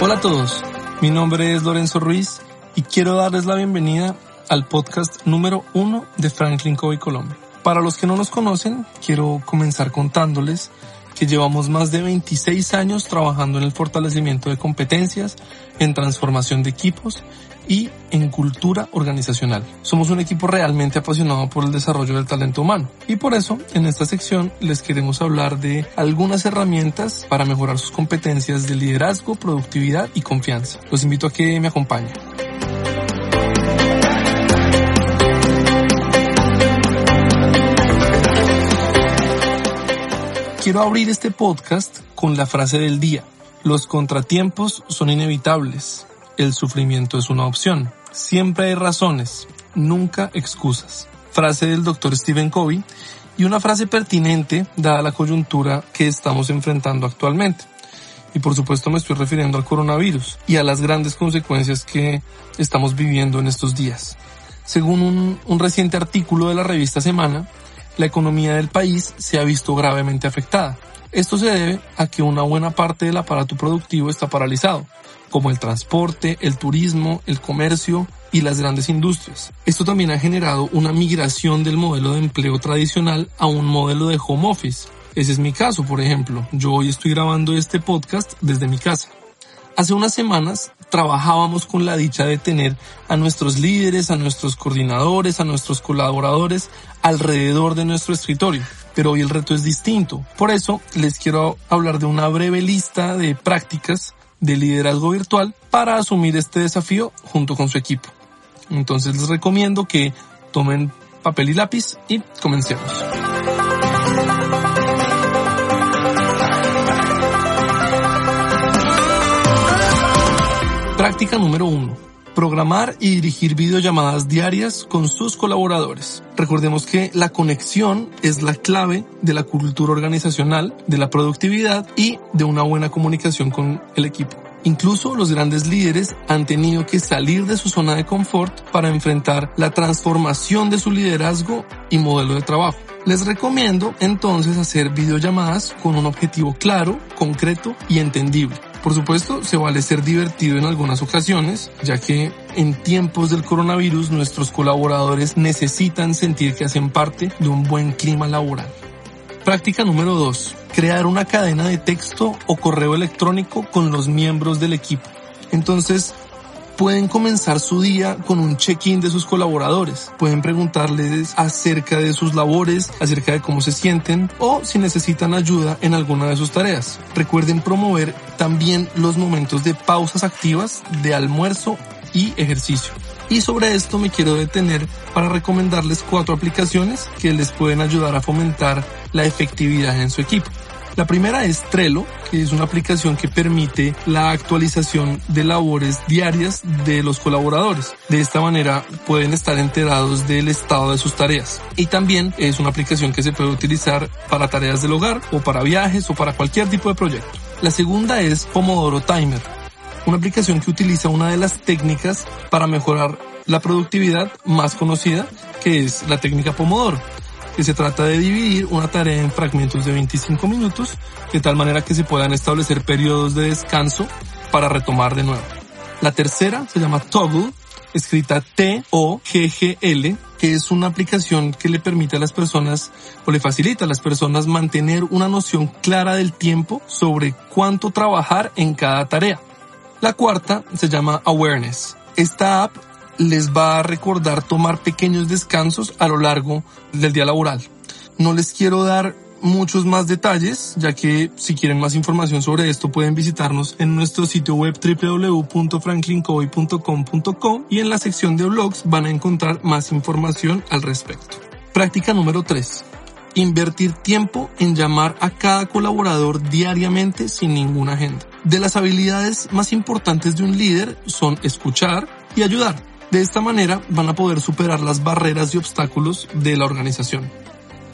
Hola a todos, mi nombre es Lorenzo Ruiz y quiero darles la bienvenida al podcast número uno de Franklin Covey Colombia. Para los que no nos conocen, quiero comenzar contándoles que llevamos más de 26 años trabajando en el fortalecimiento de competencias, en transformación de equipos y en cultura organizacional. Somos un equipo realmente apasionado por el desarrollo del talento humano y por eso en esta sección les queremos hablar de algunas herramientas para mejorar sus competencias de liderazgo, productividad y confianza. Los invito a que me acompañen. Quiero abrir este podcast con la frase del día. Los contratiempos son inevitables. El sufrimiento es una opción. Siempre hay razones, nunca excusas. Frase del doctor Stephen Covey y una frase pertinente dada la coyuntura que estamos enfrentando actualmente. Y por supuesto me estoy refiriendo al coronavirus y a las grandes consecuencias que estamos viviendo en estos días. Según un, un reciente artículo de la revista Semana, la economía del país se ha visto gravemente afectada. Esto se debe a que una buena parte del aparato productivo está paralizado, como el transporte, el turismo, el comercio y las grandes industrias. Esto también ha generado una migración del modelo de empleo tradicional a un modelo de home office. Ese es mi caso, por ejemplo. Yo hoy estoy grabando este podcast desde mi casa. Hace unas semanas trabajábamos con la dicha de tener a nuestros líderes, a nuestros coordinadores, a nuestros colaboradores alrededor de nuestro escritorio. Pero hoy el reto es distinto. Por eso les quiero hablar de una breve lista de prácticas de liderazgo virtual para asumir este desafío junto con su equipo. Entonces les recomiendo que tomen papel y lápiz y comencemos. Práctica número 1. Programar y dirigir videollamadas diarias con sus colaboradores. Recordemos que la conexión es la clave de la cultura organizacional, de la productividad y de una buena comunicación con el equipo. Incluso los grandes líderes han tenido que salir de su zona de confort para enfrentar la transformación de su liderazgo y modelo de trabajo. Les recomiendo entonces hacer videollamadas con un objetivo claro, concreto y entendible. Por supuesto, se vale ser divertido en algunas ocasiones, ya que en tiempos del coronavirus nuestros colaboradores necesitan sentir que hacen parte de un buen clima laboral. Práctica número 2. Crear una cadena de texto o correo electrónico con los miembros del equipo. Entonces, pueden comenzar su día con un check-in de sus colaboradores. Pueden preguntarles acerca de sus labores, acerca de cómo se sienten o si necesitan ayuda en alguna de sus tareas. Recuerden promover también los momentos de pausas activas, de almuerzo y ejercicio. Y sobre esto me quiero detener para recomendarles cuatro aplicaciones que les pueden ayudar a fomentar la efectividad en su equipo. La primera es Trello, que es una aplicación que permite la actualización de labores diarias de los colaboradores. De esta manera pueden estar enterados del estado de sus tareas. Y también es una aplicación que se puede utilizar para tareas del hogar o para viajes o para cualquier tipo de proyecto. La segunda es Pomodoro Timer, una aplicación que utiliza una de las técnicas para mejorar la productividad más conocida, que es la técnica Pomodoro que se trata de dividir una tarea en fragmentos de 25 minutos, de tal manera que se puedan establecer periodos de descanso para retomar de nuevo. La tercera se llama Toggle, escrita T-O-G-G-L, que es una aplicación que le permite a las personas o le facilita a las personas mantener una noción clara del tiempo sobre cuánto trabajar en cada tarea. La cuarta se llama Awareness. Esta app les va a recordar tomar pequeños descansos a lo largo del día laboral. No les quiero dar muchos más detalles, ya que si quieren más información sobre esto pueden visitarnos en nuestro sitio web www.franklincoy.com.co y en la sección de blogs van a encontrar más información al respecto. Práctica número 3. Invertir tiempo en llamar a cada colaborador diariamente sin ninguna agenda. De las habilidades más importantes de un líder son escuchar y ayudar. De esta manera van a poder superar las barreras y obstáculos de la organización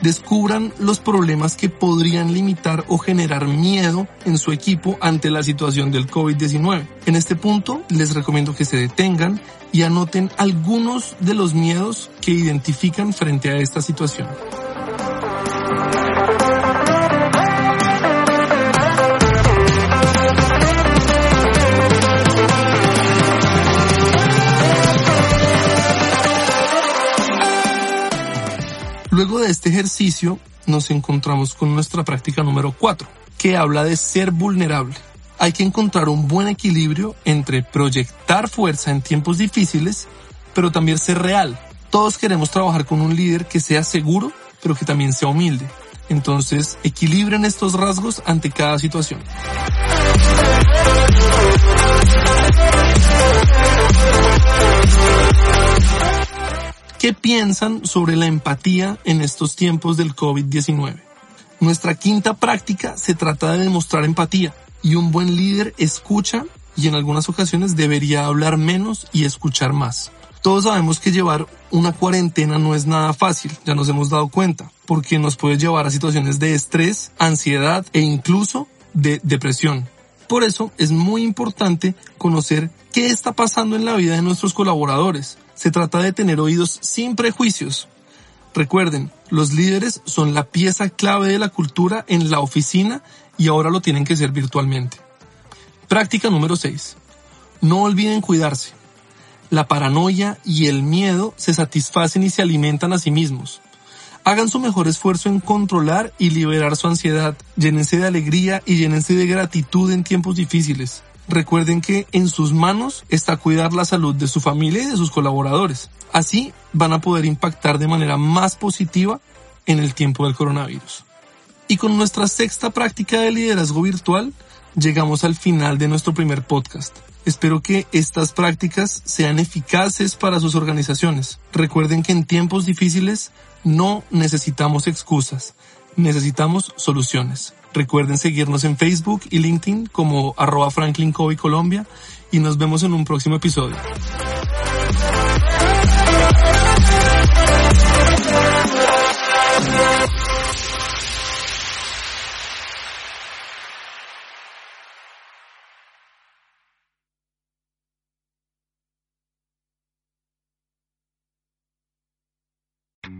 descubran los problemas que podrían limitar o generar miedo en su equipo ante la situación del COVID-19. En este punto les recomiendo que se detengan y anoten algunos de los miedos que identifican frente a esta situación. Este ejercicio nos encontramos con nuestra práctica número 4, que habla de ser vulnerable. Hay que encontrar un buen equilibrio entre proyectar fuerza en tiempos difíciles, pero también ser real. Todos queremos trabajar con un líder que sea seguro, pero que también sea humilde. Entonces, equilibren estos rasgos ante cada situación. ¿Qué piensan sobre la empatía en estos tiempos del COVID-19? Nuestra quinta práctica se trata de demostrar empatía y un buen líder escucha y en algunas ocasiones debería hablar menos y escuchar más. Todos sabemos que llevar una cuarentena no es nada fácil, ya nos hemos dado cuenta, porque nos puede llevar a situaciones de estrés, ansiedad e incluso de depresión. Por eso es muy importante conocer qué está pasando en la vida de nuestros colaboradores, se trata de tener oídos sin prejuicios. Recuerden, los líderes son la pieza clave de la cultura en la oficina y ahora lo tienen que ser virtualmente. Práctica número 6. No olviden cuidarse. La paranoia y el miedo se satisfacen y se alimentan a sí mismos. Hagan su mejor esfuerzo en controlar y liberar su ansiedad. Llénense de alegría y llénense de gratitud en tiempos difíciles recuerden que en sus manos está cuidar la salud de su familia y de sus colaboradores. Así van a poder impactar de manera más positiva en el tiempo del coronavirus. Y con nuestra sexta práctica de liderazgo virtual, llegamos al final de nuestro primer podcast. Espero que estas prácticas sean eficaces para sus organizaciones. Recuerden que en tiempos difíciles no necesitamos excusas, necesitamos soluciones. Recuerden seguirnos en Facebook y LinkedIn como arroba Franklin Colombia y nos vemos en un próximo episodio.